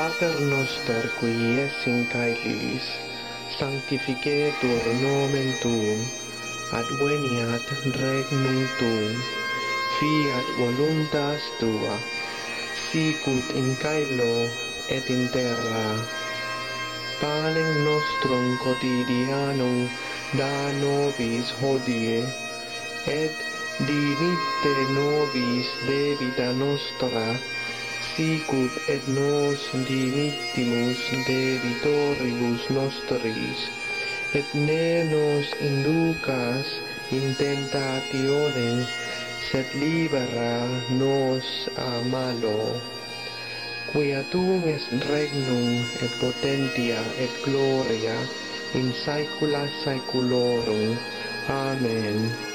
Pater noster qui es in caelis, sanctificetur nomen tuum, adveniat regnum tuum, fiat voluntas tua, sicut in caelo et in terra. Panem nostrum quotidianum da nobis hodie, et dimitte nobis debita nostra, et nos dimittimus debitoribus nostris, et ne nos inducas in tentatione, sed libera nos a malo. Quia tuum est regnum et potentia et gloria in saecula saeculorum. Amen.